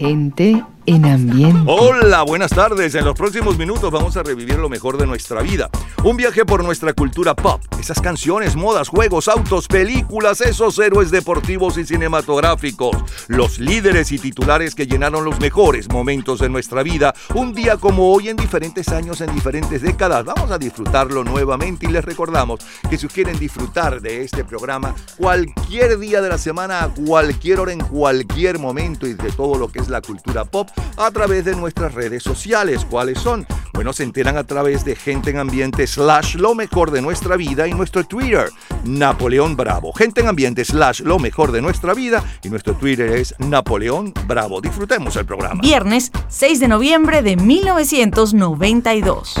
Gente en ambiente. Hola, buenas tardes. En los próximos minutos vamos a revivir lo mejor de nuestra vida. Un viaje por nuestra cultura pop. Esas canciones, modas, juegos, autos, películas, esos héroes deportivos y cinematográficos. Los líderes y titulares que llenaron los mejores momentos de nuestra vida. Un día como hoy en diferentes años, en diferentes décadas. Vamos a disfrutarlo nuevamente y les recordamos que si quieren disfrutar de este programa cualquier día de la semana, a cualquier hora, en cualquier momento y de todo lo que es la cultura pop, a través de nuestras redes sociales. ¿Cuáles son? Bueno, se enteran a través de Gente en Ambiente slash lo mejor de nuestra vida y nuestro Twitter, Napoleón Bravo. Gente en Ambiente slash lo mejor de nuestra vida y nuestro Twitter es Napoleón Bravo. Disfrutemos el programa. Viernes 6 de noviembre de 1992.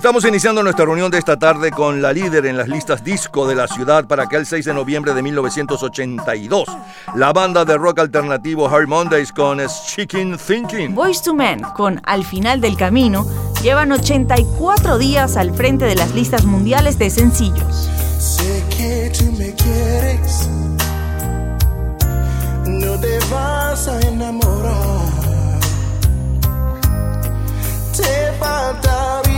Estamos iniciando nuestra reunión de esta tarde con la líder en las listas disco de la ciudad para aquel 6 de noviembre de 1982. La banda de rock alternativo Hard Mondays con Chicken Thinking. Voice to Men con Al final del camino llevan 84 días al frente de las listas mundiales de sencillos. Sé que tú me quieres, no te vas a enamorar. Te falta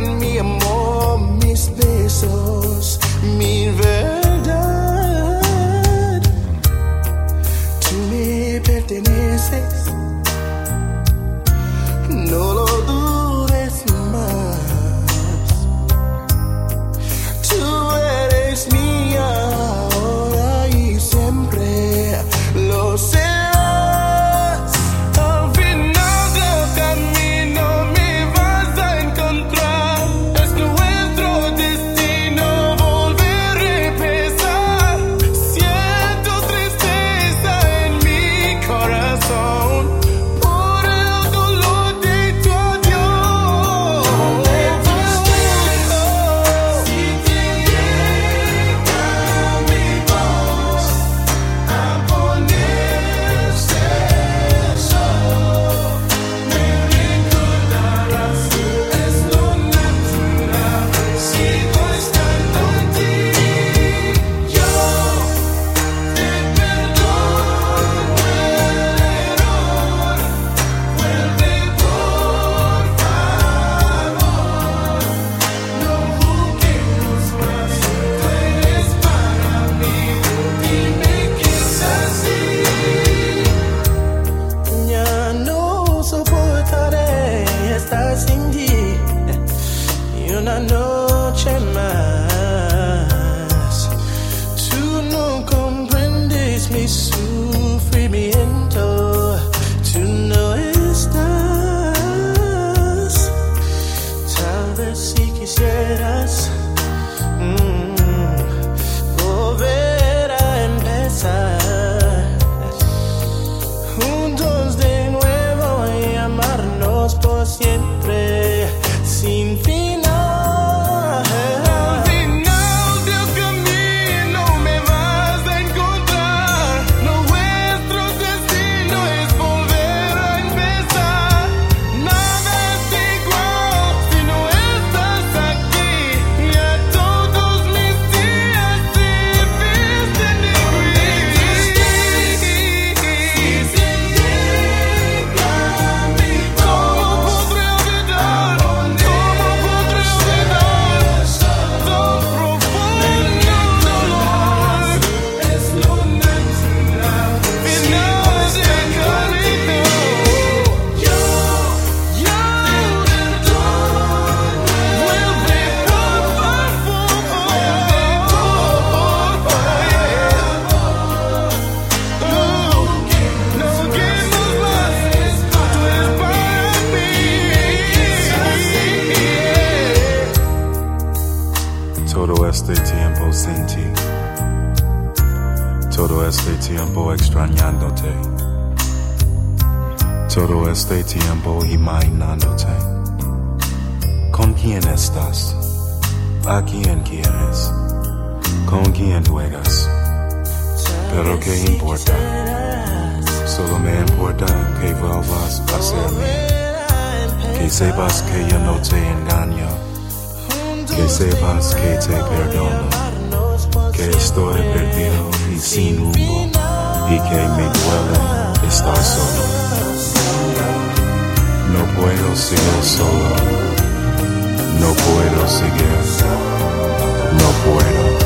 mi amor, mis besos, mi verdad. Tú me perteneces, puedo seguir solo. No puedo seguir. No puedo.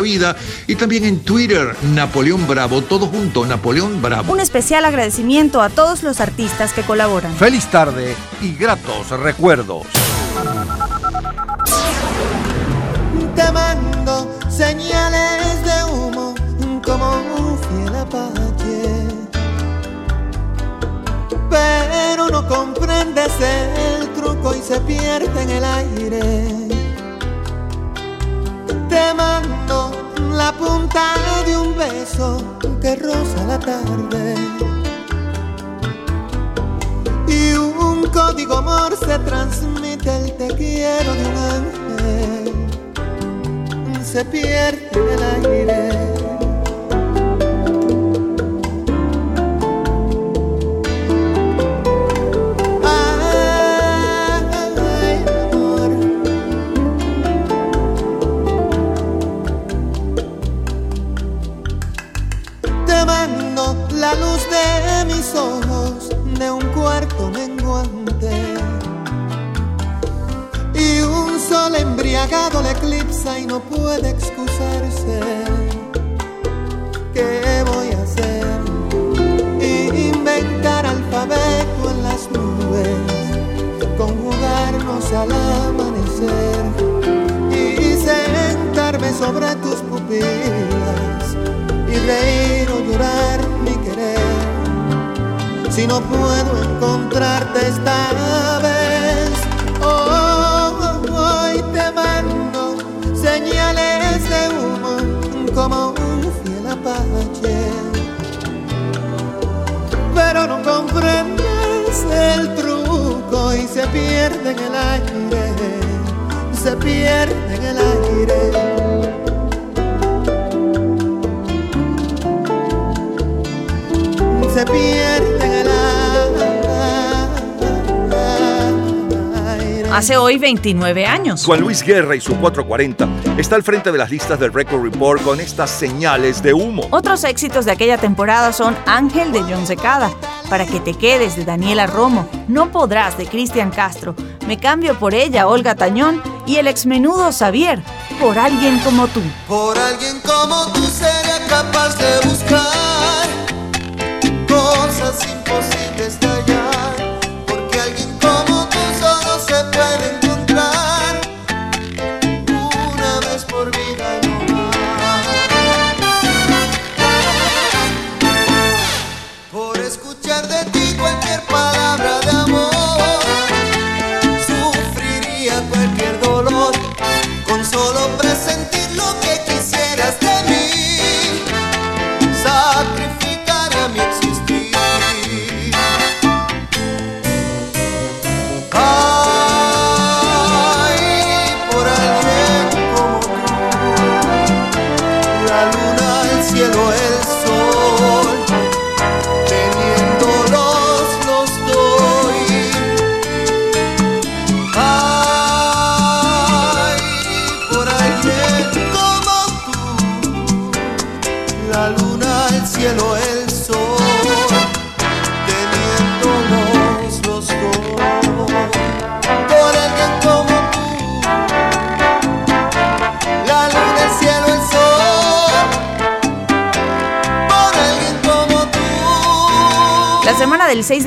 vida, y también en Twitter, Napoleón Bravo, todo junto, Napoleón Bravo. Un especial agradecimiento a todos los artistas que colaboran. Feliz tarde y gratos recuerdos. Te mando señales de humo como un fiel apache. Pero no comprendes el truco y se pierde en el aire. Te mando la punta de un beso que roza la tarde. Y un código morse transmite el te quiero de un ángel se pierde el aire. La luz de mis ojos de un cuarto menguante y un sol embriagado le eclipsa y no puede excusarse. ¿Qué voy a hacer? Inventar alfabeto en las nubes, conjugarnos al amanecer y sentarme sobre tus pupilas y reír o llorar. Si no puedo encontrarte esta vez, hoy te mando señales de humo como un fiel apache. Pero no comprendes el truco y se pierde en el aire, se pierde en el aire. se pierde hace hoy 29 años. Juan Luis Guerra y su 440 está al frente de las listas del Record Report con estas señales de humo. Otros éxitos de aquella temporada son Ángel de John Secada, Para que te quedes de Daniela Romo, No podrás de Cristian Castro, Me cambio por ella Olga Tañón y el exmenudo Xavier, Por alguien como tú. Por alguien como tú sería capaz de buscar cosas imposibles de hallar.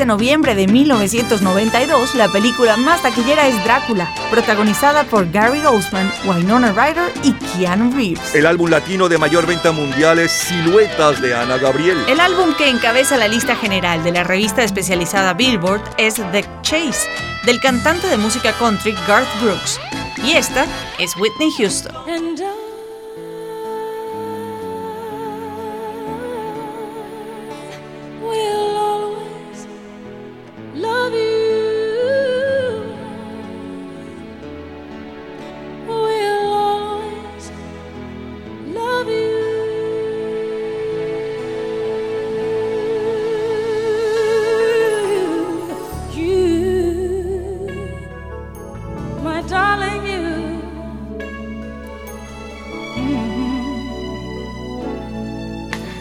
De noviembre de 1992, la película más taquillera es Drácula, protagonizada por Gary Oldman, Winona Ryder y Keanu Reeves. El álbum latino de mayor venta mundial es Siluetas de Ana Gabriel. El álbum que encabeza la lista general de la revista especializada Billboard es The Chase, del cantante de música country Garth Brooks. Y esta es Whitney Houston.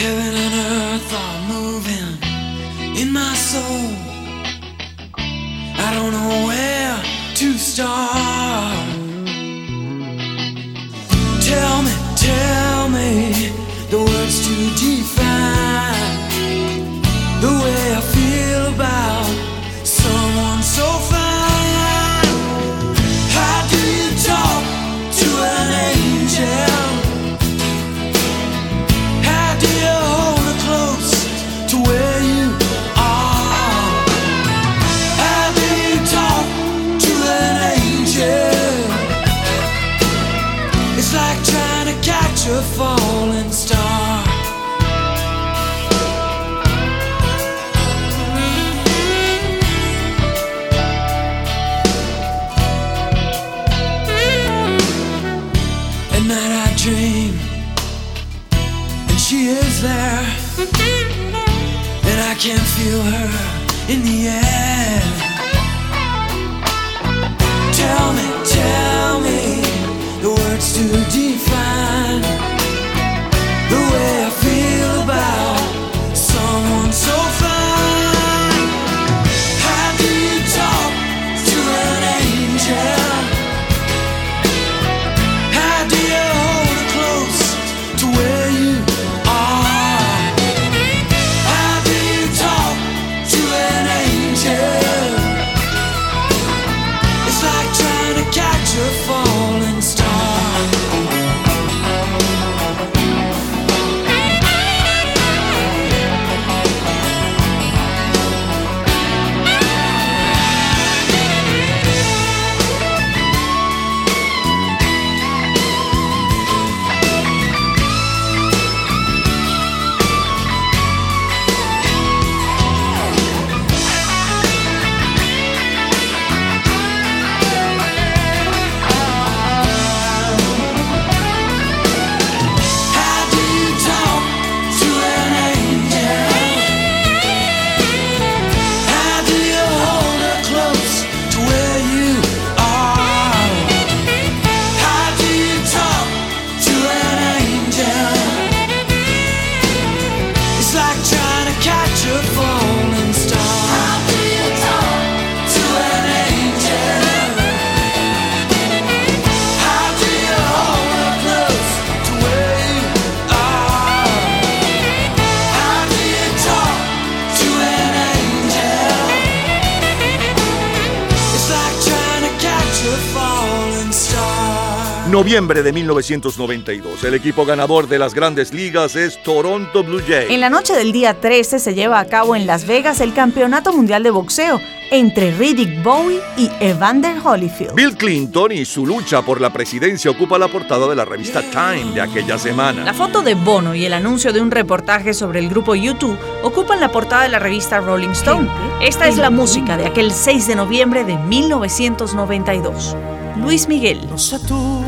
Heaven and earth are moving in my soul. I don't know where to start. Tell me, tell me, the words to. deep. Noviembre de 1992. El equipo ganador de las grandes ligas es Toronto Blue Jays. En la noche del día 13 se lleva a cabo en Las Vegas el Campeonato Mundial de Boxeo entre Riddick Bowie y Evander Holyfield. Bill Clinton y su lucha por la presidencia ocupa la portada de la revista Time de aquella semana. La foto de Bono y el anuncio de un reportaje sobre el grupo YouTube ocupan la portada de la revista Rolling Stone. Esta es la música de aquel 6 de noviembre de 1992. Luis Miguel. No sé tú, pero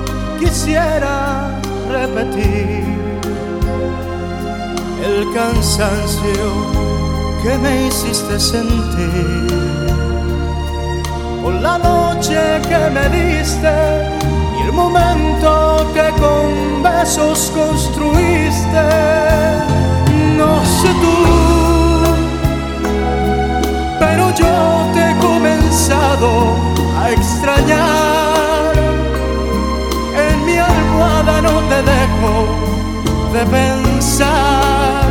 quisiera repetir el cansancio que me hiciste sentir por la noche que me diste y el momento que con besos construiste. No sé tú, pero yo te comencé empezado a extrañar. Dejo de pensar.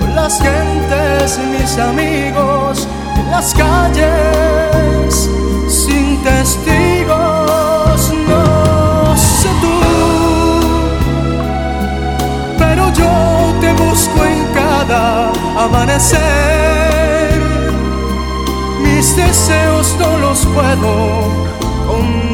Con las gentes, mis amigos, en las calles, sin testigos, no sé tú. Pero yo te busco en cada amanecer. Mis deseos no los puedo contener.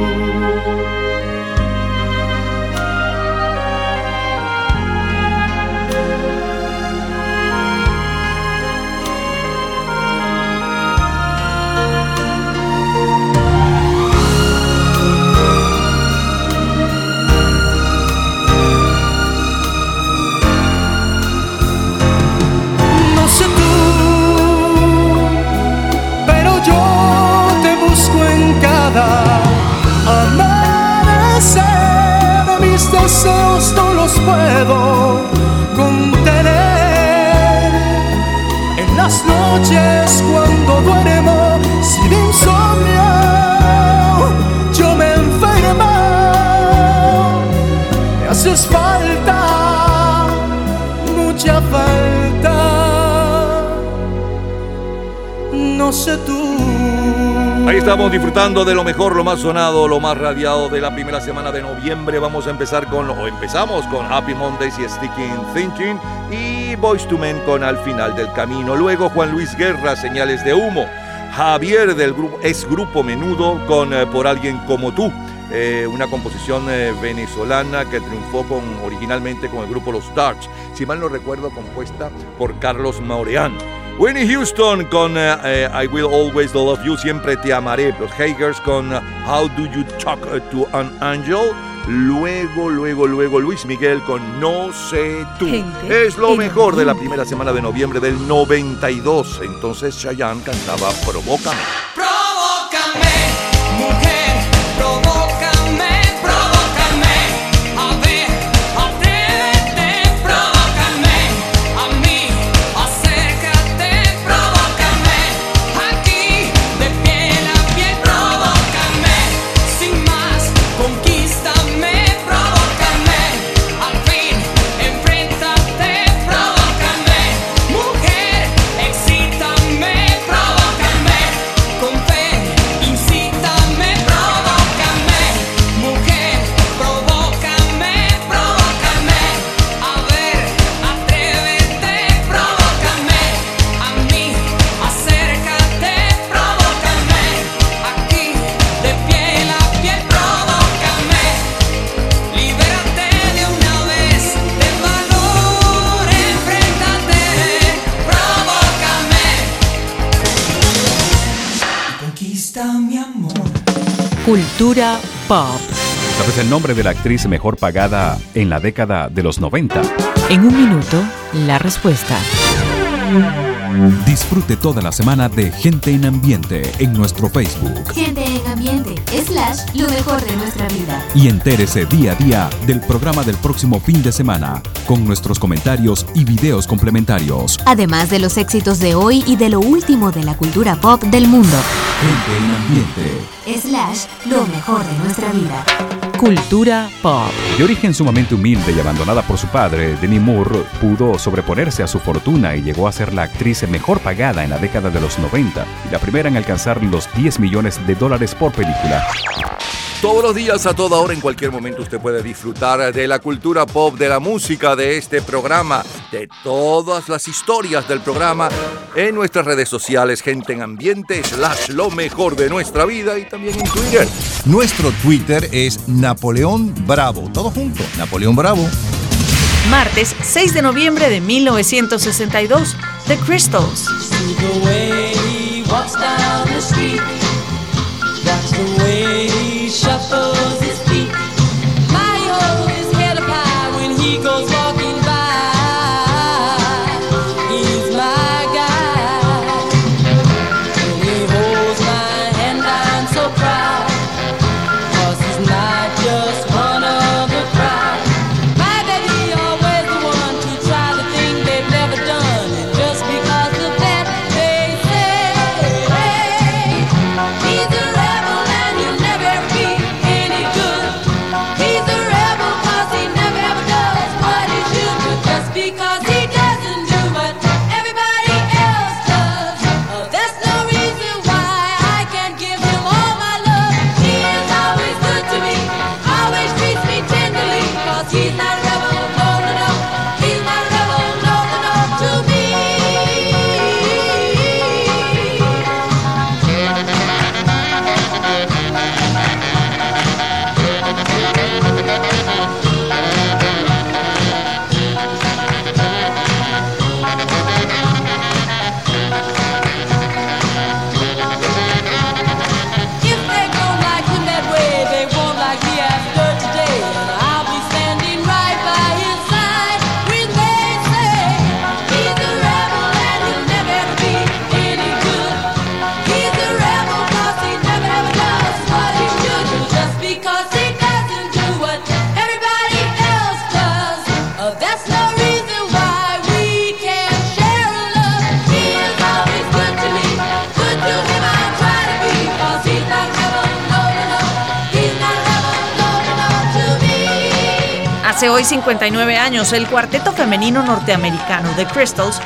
Ahí estamos disfrutando de lo mejor, lo más sonado, lo más radiado de la primera semana de noviembre. Vamos a empezar con, o empezamos con Happy Mondays y Sticking Thinking y Boys to Men con Al final del camino. Luego Juan Luis Guerra, Señales de Humo. Javier del grupo es Grupo Menudo con eh, Por Alguien Como Tú. Eh, una composición eh, venezolana que triunfó con, originalmente con el grupo Los Darts, si mal no recuerdo, compuesta por Carlos Maureán. Winnie Houston con uh, uh, I Will Always Love You, Siempre Te Amaré. Los Hagers con uh, How Do You Talk to an Angel. Luego, luego, luego Luis Miguel con No sé tú. es lo mejor de la primera semana de noviembre del 92. Entonces Chayanne cantaba. Provócame, Cultura pop. ¿Sabes el nombre de la actriz mejor pagada en la década de los 90? En un minuto, la respuesta. Disfrute toda la semana de Gente en Ambiente en nuestro Facebook. Gente en Ambiente, slash, lo mejor de nuestra vida. Y entérese día a día del programa del próximo fin de semana, con nuestros comentarios y videos complementarios. Además de los éxitos de hoy y de lo último de la cultura pop del mundo. Gente en Ambiente, slash, lo mejor de nuestra vida. Cultura pop. De origen sumamente humilde y abandonada por su padre, Demi Moore pudo sobreponerse a su fortuna y llegó a ser la actriz mejor pagada en la década de los 90 y la primera en alcanzar los 10 millones de dólares por película. Todos los días, a toda hora, en cualquier momento, usted puede disfrutar de la cultura pop, de la música, de este programa, de todas las historias del programa en nuestras redes sociales, gente en ambiente, slash lo mejor de nuestra vida y también en Twitter. Nuestro Twitter es Napoleón Bravo. Todo junto, Napoleón Bravo. Martes 6 de noviembre de 1962, The Crystals. Hace hoy 59 años, el cuarteto femenino norteamericano The Crystals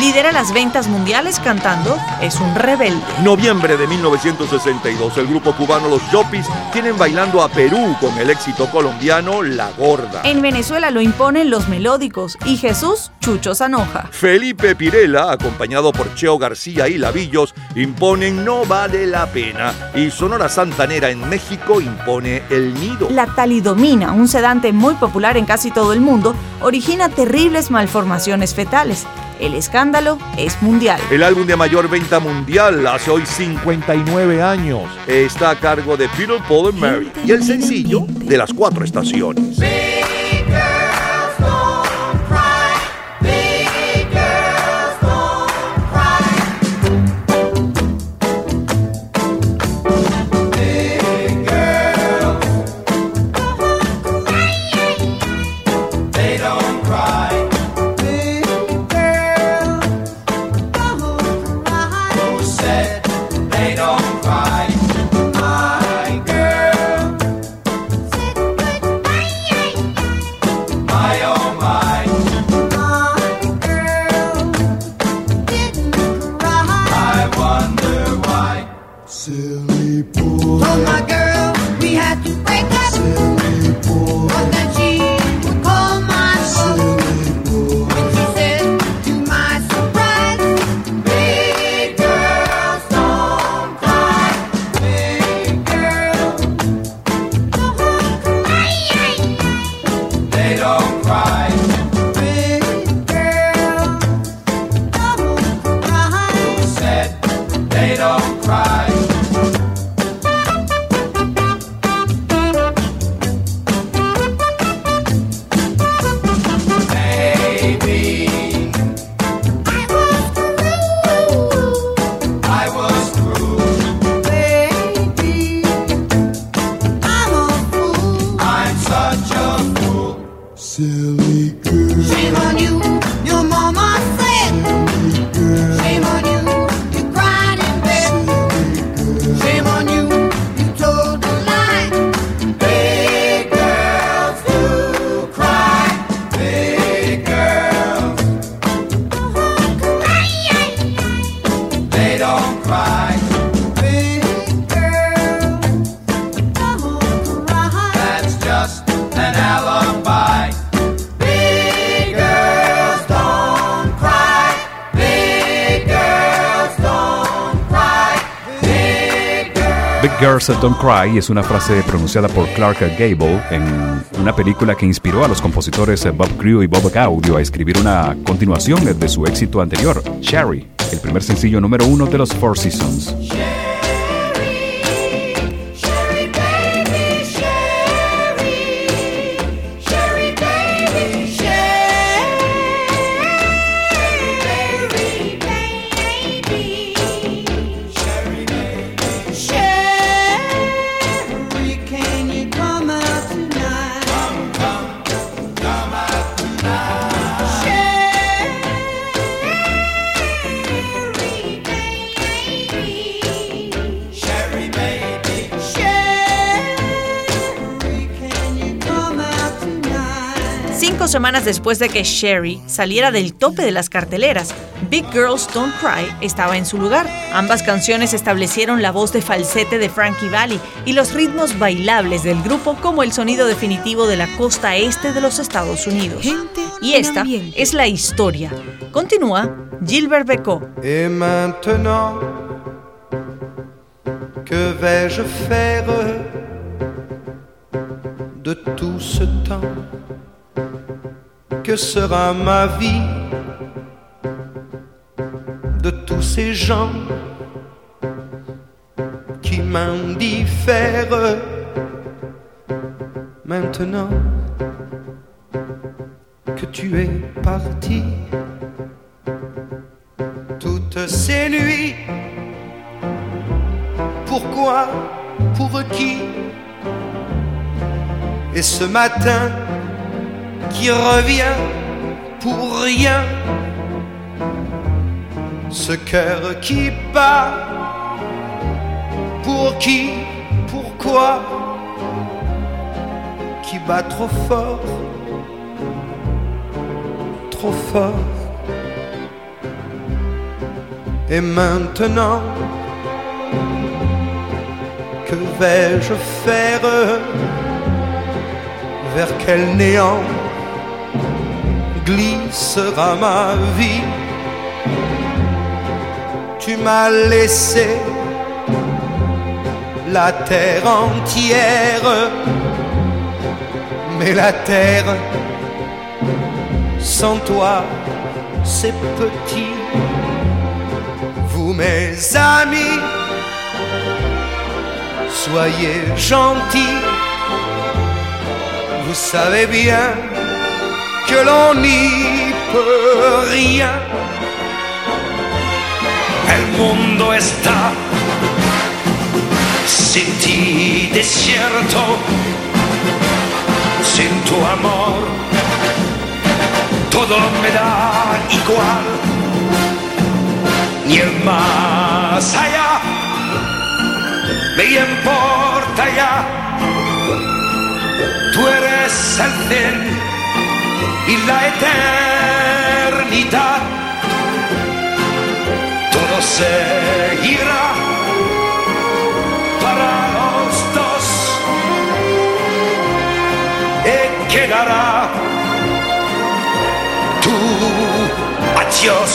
lidera las ventas mundiales cantando Es un rebelde. Noviembre de 1962, el grupo cubano Los Yopis tienen bailando a Perú con el éxito colombiano La Gorda. En Venezuela lo imponen los melódicos y Jesús Chucho Zanoja. Felipe Pirela, acompañado por Cheo García y Lavillos, imponen No vale la pena. Y Sonora Santanera en México impone El Nido. La talidomina, un sedante muy popular en casi todo el mundo, origina terribles malformaciones fetales. El escándalo es mundial. El álbum de mayor venta mundial hace hoy 59 años. Está a cargo de Peter, Paul and Mary y el sencillo de las cuatro estaciones. Girls Don't Cry es una frase pronunciada por Clark Gable en una película que inspiró a los compositores Bob Crew y Bob Gaudio a escribir una continuación de su éxito anterior, Sherry, el primer sencillo número uno de los Four Seasons. Semanas después de que Sherry saliera del tope de las carteleras, Big Girls Don't Cry estaba en su lugar. Ambas canciones establecieron la voz de falsete de Frankie Valli y los ritmos bailables del grupo como el sonido definitivo de la costa este de los Estados Unidos. Y esta es la historia. Continúa Gilbert Becot. Et maintenant, que vais-je faire de tout ce temps? Que sera ma vie de tous ces gens qui m'indiffèrent. Maintenant que tu es parti toutes ces nuits pourquoi pour qui? Et ce matin qui revient pour rien. Ce cœur qui bat, pour qui, pourquoi, qui bat trop fort trop fort. Et maintenant, que vais-je faire? Vers quel néant glissera ma vie Tu m'as laissé la terre entière, mais la terre sans toi, c'est petit. Vous, mes amis, soyez gentils. Vous savez bien que l'on n'y peut rien. El mundo está sin ti desierto, sin tu amor todo me da igual. Ni el más allá me importa ya. Tú eres el fin y la eternidad. Todo seguirá para los dos y quedará adiós.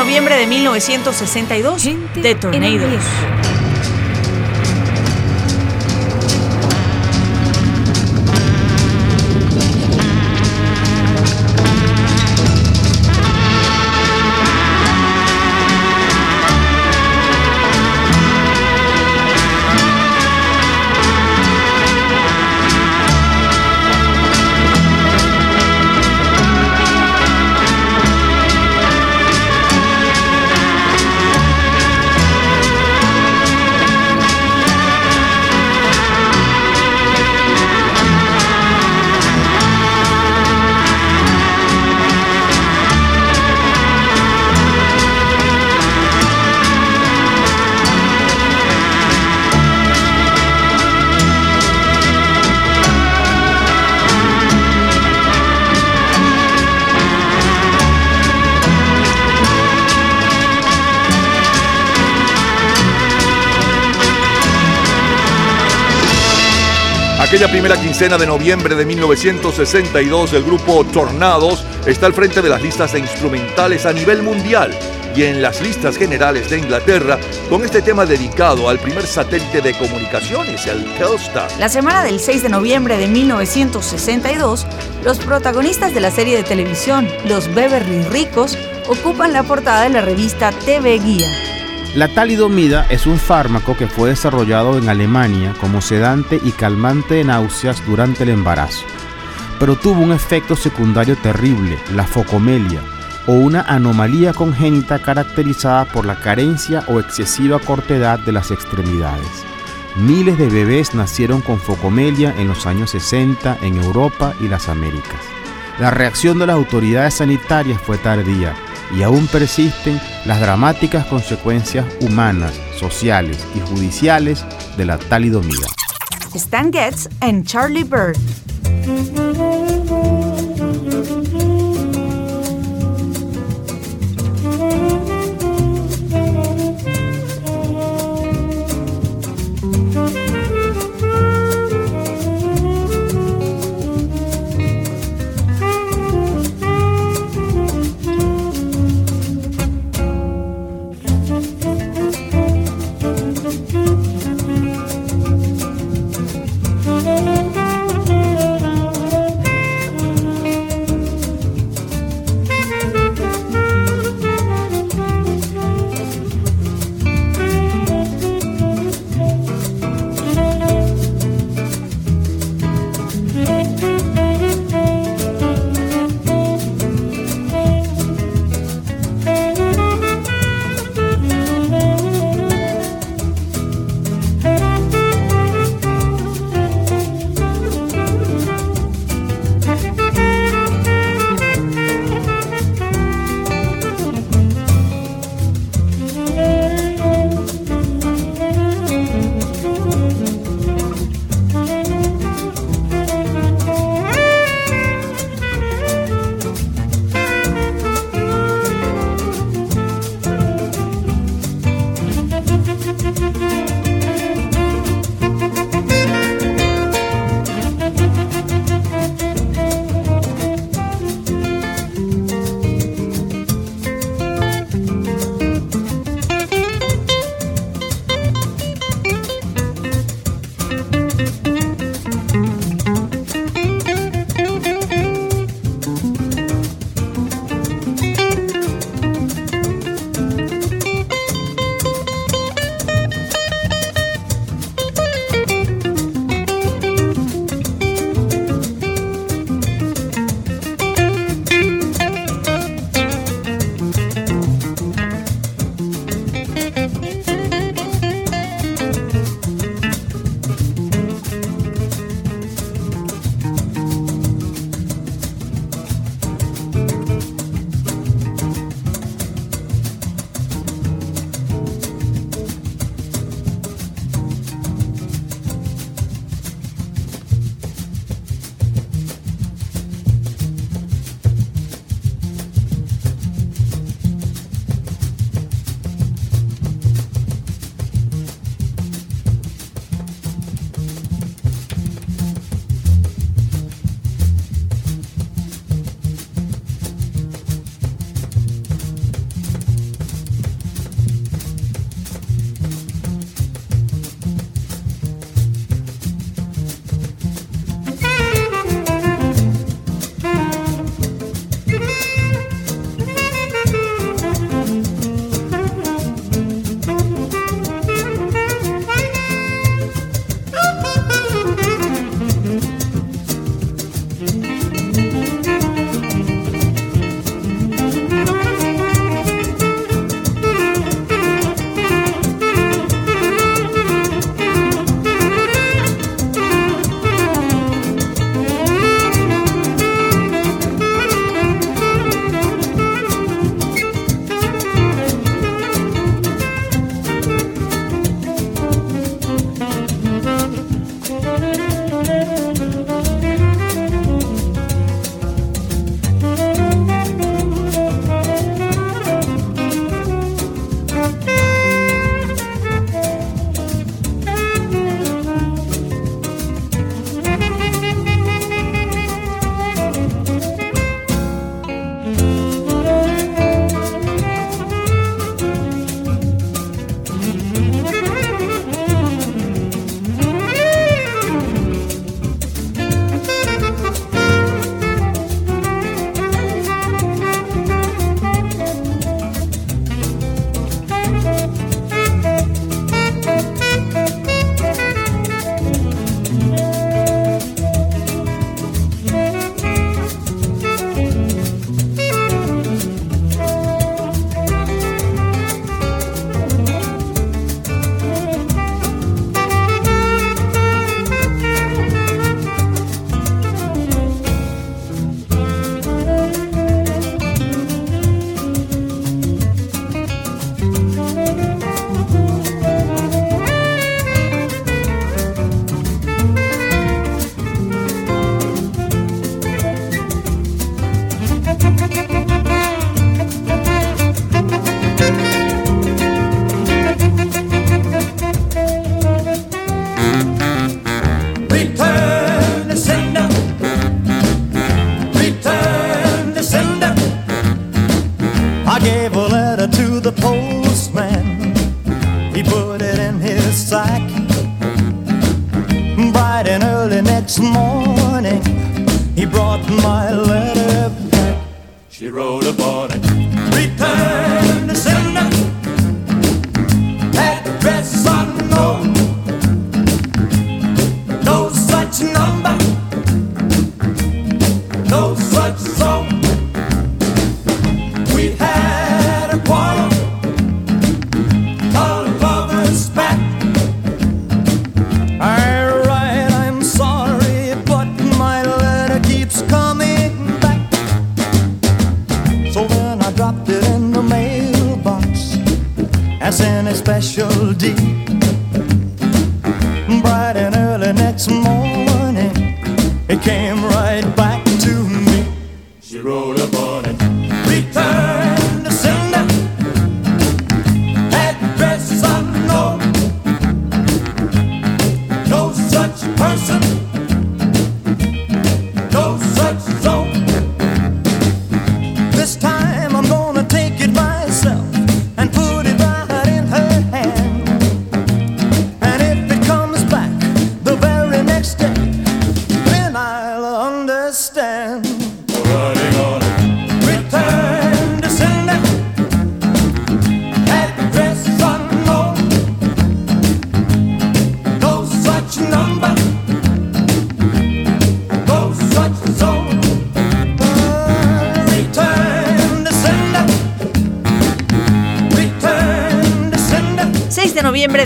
Noviembre de 1962, The Tornadoes. Aquella primera quincena de noviembre de 1962, el grupo Tornados está al frente de las listas de instrumentales a nivel mundial y en las listas generales de Inglaterra con este tema dedicado al primer satélite de comunicaciones, el Telstar. La semana del 6 de noviembre de 1962, los protagonistas de la serie de televisión Los Beverly Ricos ocupan la portada de la revista TV Guía. La talidomida es un fármaco que fue desarrollado en Alemania como sedante y calmante de náuseas durante el embarazo, pero tuvo un efecto secundario terrible, la focomelia, o una anomalía congénita caracterizada por la carencia o excesiva cortedad de las extremidades. Miles de bebés nacieron con focomelia en los años 60 en Europa y las Américas. La reacción de las autoridades sanitarias fue tardía y aún persisten las dramáticas consecuencias humanas, sociales y judiciales de la talidomida. Stan Getz and Charlie Bird.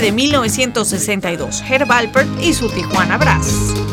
De noviembre de 1962, Herb Alpert y su Tijuana Brass.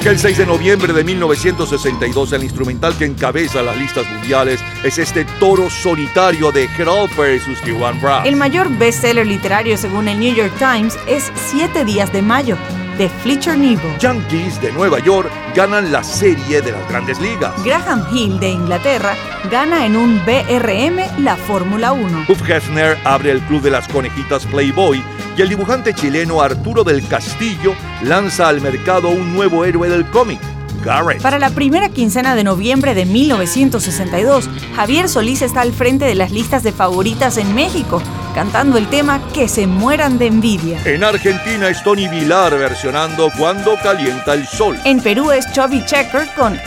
Aquel 6 de noviembre de 1962, el instrumental que encabeza las listas mundiales es este toro solitario de Hopper y sus Tijuana Brass. El mayor bestseller literario según el New York Times es Siete días de mayo, de Fletcher Neville. Yankees de Nueva York ganan la serie de las grandes ligas. Graham Hill de Inglaterra gana en un BRM la Fórmula 1. Hugh Hefner abre el club de las conejitas Playboy y el dibujante chileno Arturo del Castillo lanza al mercado un nuevo héroe del cómic, Garrett. Para la primera quincena de noviembre de 1962, Javier Solís está al frente de las listas de favoritas en México, cantando el tema Que se mueran de envidia. En Argentina es Tony Vilar versionando Cuando calienta el sol. En Perú es Chubby Checker con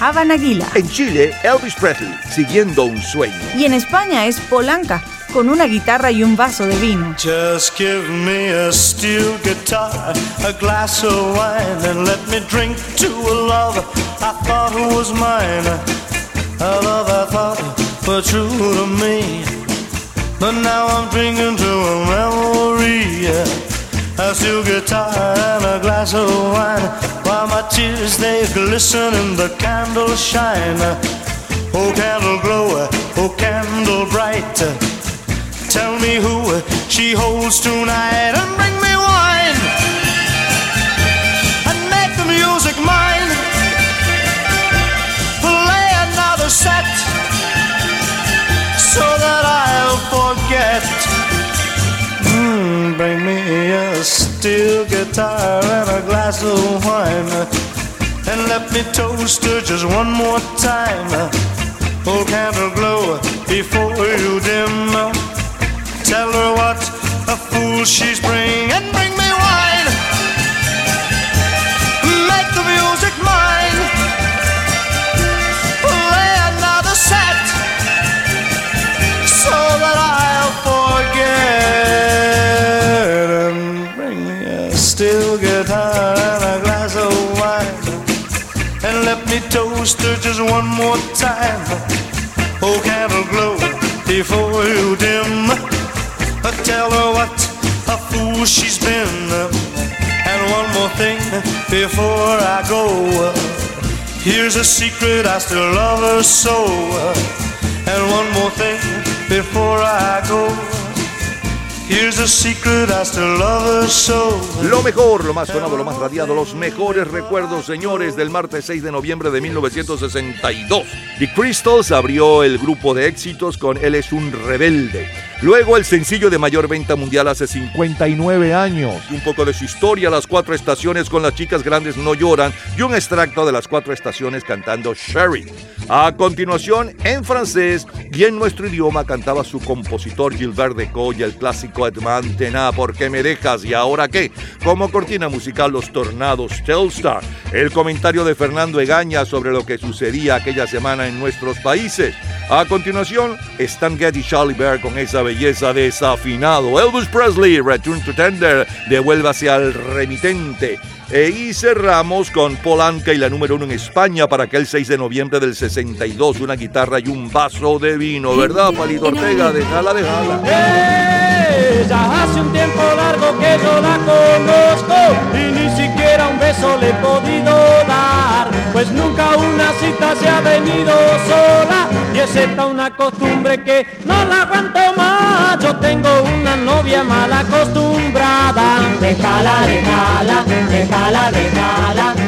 Havana Aguila. En Chile, Elvis Presley, siguiendo un sueño. Y en España es Polanca, con una guitarra y un vaso de vino. Just give me a steel guitar, a glass of wine, and let me drink to a love I thought was mine. A love I thought was true to me. But now I'm drinking to a memory. A steel guitar and a glass of wine, while my tears they glisten and the candles shine. Oh, candle glow, oh, candle she holds tonight and bring me wine and make the music mine. Play another set so that I'll forget. Mm, bring me a steel guitar and a glass of wine and let me toast her just one more time. Oh, candle glow before you dim. Tell her what a fool she's bring and bring me wine. Make the music mine. Play another set so that I'll forget. And bring me a steel guitar and a glass of wine. And let me toast her just one more time. Oh, candle glow before you dim. Tell her what she's been. And one more thing before I go. Here's a secret, I still love her so. And one more thing before I go. Here's a secret, I still love her so. Lo mejor, lo más sonado, lo más radiado, los mejores recuerdos, señores, del martes 6 de noviembre de 1962. The Crystals abrió el grupo de éxitos con Él es un rebelde. Luego el sencillo de mayor venta mundial hace 59 años. Un poco de su historia, las cuatro estaciones con las chicas grandes no lloran y un extracto de las cuatro estaciones cantando Sherry. A continuación, en francés y en nuestro idioma cantaba su compositor Gilbert Deco y el clásico Edmond Tena, ¿Por qué me dejas? ¿Y ahora qué? Como cortina musical Los Tornados Telstar. El comentario de Fernando Egaña sobre lo que sucedía aquella semana en nuestros países. A continuación, Stan Getty Charlie Bear con esa belleza desafinado. Elvis Presley, Return to Tender, devuélvase al remitente. E y cerramos con Polanca y la número uno en España para aquel 6 de noviembre del 62. Una guitarra y un vaso de vino, ¿verdad, Palito Ortega? Déjala, déjala. Ya hace un tiempo largo que yo la conozco y ni siquiera un beso le he podido dar. Pues nunca una cita se ha venido sola y es esta una costumbre que no la aguanto más. Yo tengo una novia mal acostumbrada. Déjala, déjala, déjala, déjala.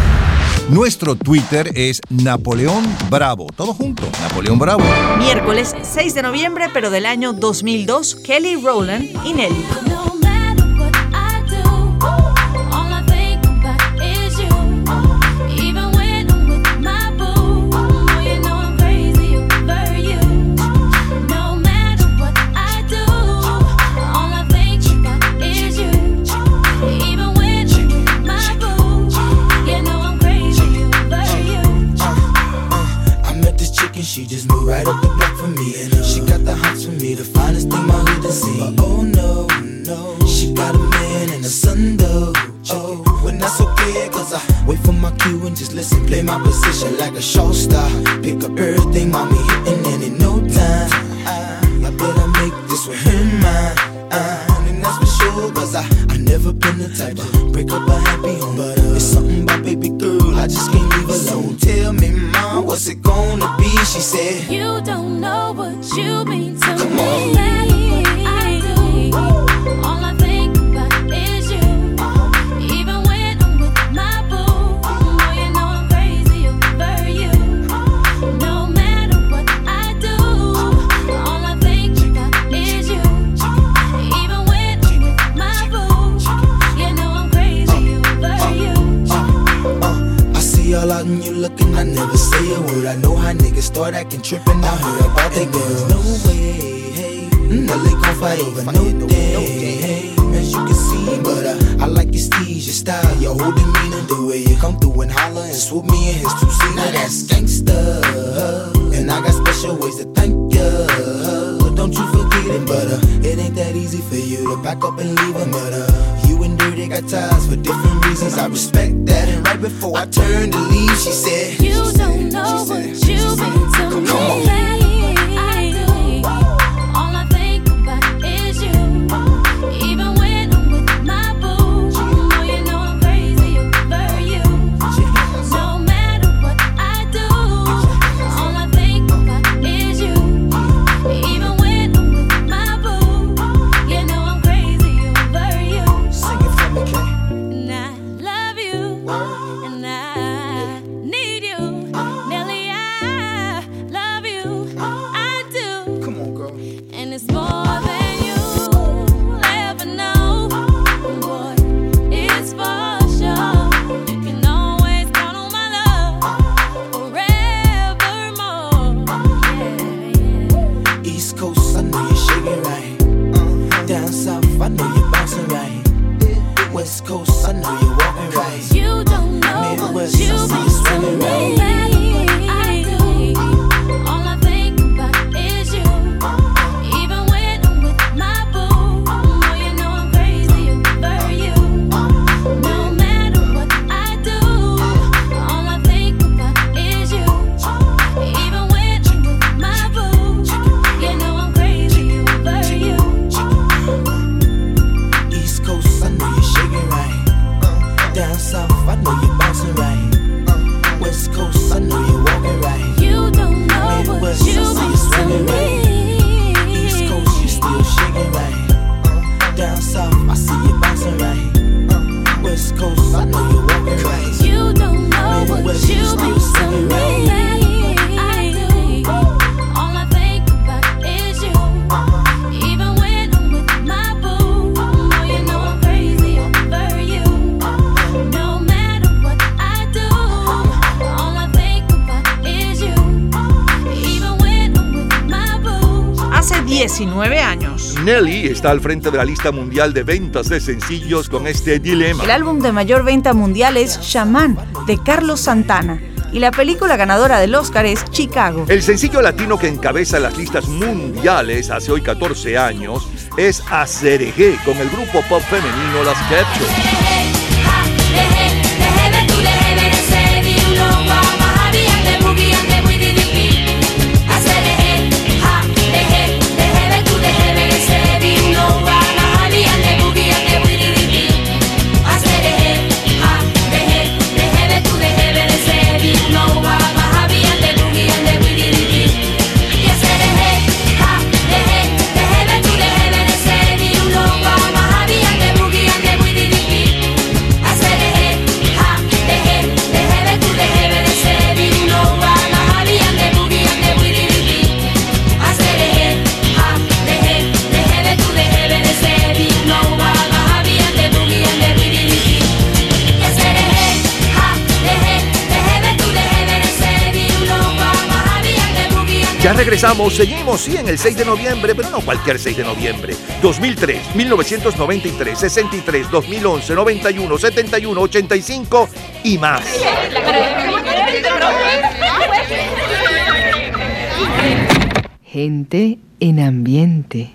Nuestro Twitter es Napoleón Bravo. Todo junto, Napoleón Bravo. Miércoles 6 de noviembre, pero del año 2002, Kelly Rowland y Nelly. show 19 años. Nelly está al frente de la lista mundial de ventas de sencillos con este dilema. El álbum de mayor venta mundial es Shaman, de Carlos Santana y la película ganadora del Oscar es Chicago. El sencillo latino que encabeza las listas mundiales hace hoy 14 años es Acereje con el grupo pop femenino Las Capture. Regresamos, seguimos, sí, en el 6 de noviembre, pero no cualquier 6 de noviembre. 2003, 1993, 63, 2011, 91, 71, 85 y más. Gente en ambiente.